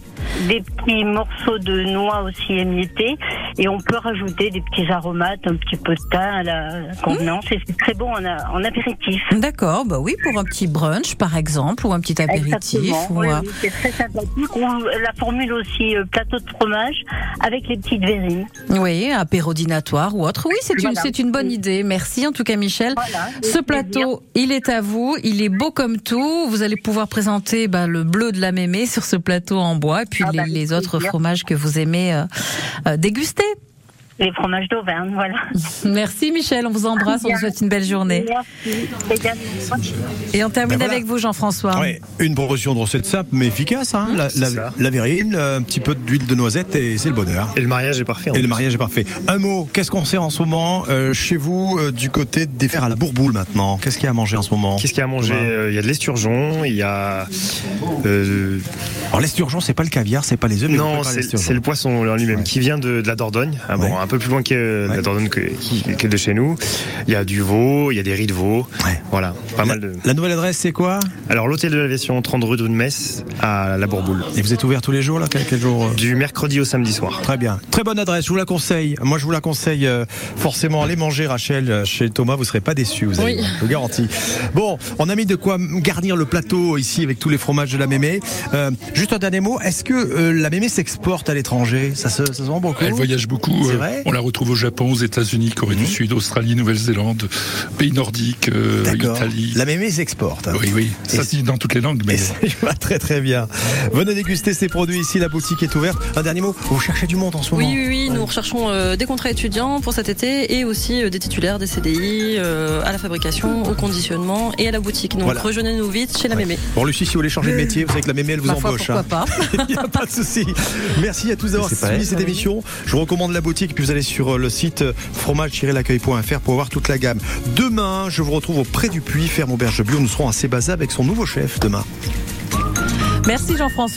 Q: Des petits morceaux de noix aussi émiettés et on peut rajouter des petits aromates, un petit peu de thym à la convenance et c'est très bon en, a- en apéritif.
B: D'accord, bah oui, pour un petit brunch par exemple, ou un petit apéritif. Ou,
Q: Oui,
B: euh,
Q: oui, c'est très sympathique. Ou la formule aussi euh, plateau de fromage avec les petites verrines.
B: Oui, apérodinatoire ou autre. Oui, c'est une,
Q: Voilà.
B: une bonne idée. Merci en tout cas, Michel.
Q: Voilà,
B: Ce plateau, il est à vous. Il est beau comme tout. Vous allez pouvoir présenter bah, le bleu de la mémé sur ce plateau en bois puis
Q: Ah,
B: les,
Q: bah,
B: les autres fromages que vous aimez euh, euh, déguster.
Q: Les fromages d'Auvergne, voilà.
B: Merci Michel, on vous embrasse, on vous souhaite une belle journée.
Q: Merci.
B: Et on termine
C: Ben voilà.
B: avec vous Jean-François.
C: Ouais, une proposition de recette simple mais efficace. Hein. la, la- la verrine, un petit peu d'huile de noisette et c'est le bonheur.
E: Et le mariage est parfait. en
C: Et le mariage est parfait. Un mot, qu'est-ce qu'on sait en ce moment euh, chez vous euh, du côté des fers à la bourboule maintenant? Qu'est-ce qu'il y a à manger en ce moment?
E: Qu'est-ce qu'il y a à manger? Euh, Il y a de l'esturgeon, il y a. euh,
C: Alors l'esturgeon, c'est pas le caviar, c'est pas les œufs.
E: non, c'est le poisson en lui-même qui vient de, de la Dordogne. Ah, bon,
C: Ouais.
E: Un peu plus loin que la Dordogne que, de chez nous. Il y a du veau, il y a des riz de veau.
C: Ouais.
E: Voilà, pas mal de.
C: La nouvelle adresse, c'est quoi?
E: Alors l'hôtel de l'aviation, 30 rue de Metz à la Bourboule.
C: Et vous êtes ouvert tous les jours là? Quel, quel jour euh?
E: Du mercredi au samedi soir.
C: Très bien. Très bonne adresse, je vous la conseille. Moi, je vous la conseille euh, forcément. Allez manger, Rachel, euh, chez Thomas, vous serez pas déçus, vous allez
B: Oui.
C: je vous garantis. Bon, on a mis de quoi garnir le plateau ici avec tous les fromages de la mémé. Euh, juste un dernier mot, est-ce que euh, la mémé s'exporte à l'étranger? Ça se, ça se vend beaucoup?
H: Elle voyage beaucoup.
C: C'est
H: euh,
C: vrai?
H: On la retrouve au Japon, aux États-Unis, Corée du Sud, Australie, Nouvelle-Zélande, pays nordiques, euh. Italie.
C: La mémé s'exporte. hein.
H: Oui, oui. Ça se dit dans toutes les langues, mais
C: Et ça va très très bien. Venez déguster ces produits ici, la boutique est ouverte. Un dernier mot, vous cherchez du monde en ce moment
G: Oui, oui, oui, nous recherchons euh, des contrats étudiants pour cet été et aussi euh, des titulaires, des CDI euh, à la fabrication, au conditionnement et à la boutique. Donc
C: Voilà.
G: rejoignez-nous vite chez la mémé.
C: Bon, Lucie, si vous voulez changer de métier, vous savez que la mémé, elle vous
B: Ma foi,
C: embauche.
B: pourquoi
C: hein.
B: pas
C: Il n'y a pas de souci. Merci à tous d'avoir suivi cette émission. Je vous recommande la boutique, puis vous allez sur euh, le site euh, fromage-l'accueil.fr pour voir toute la gamme. Demain, je vous retrouve auprès du puits, ferme auberge bio. Nous serons à Sébaza avec son nouveau chef demain.
B: Merci Jean-François.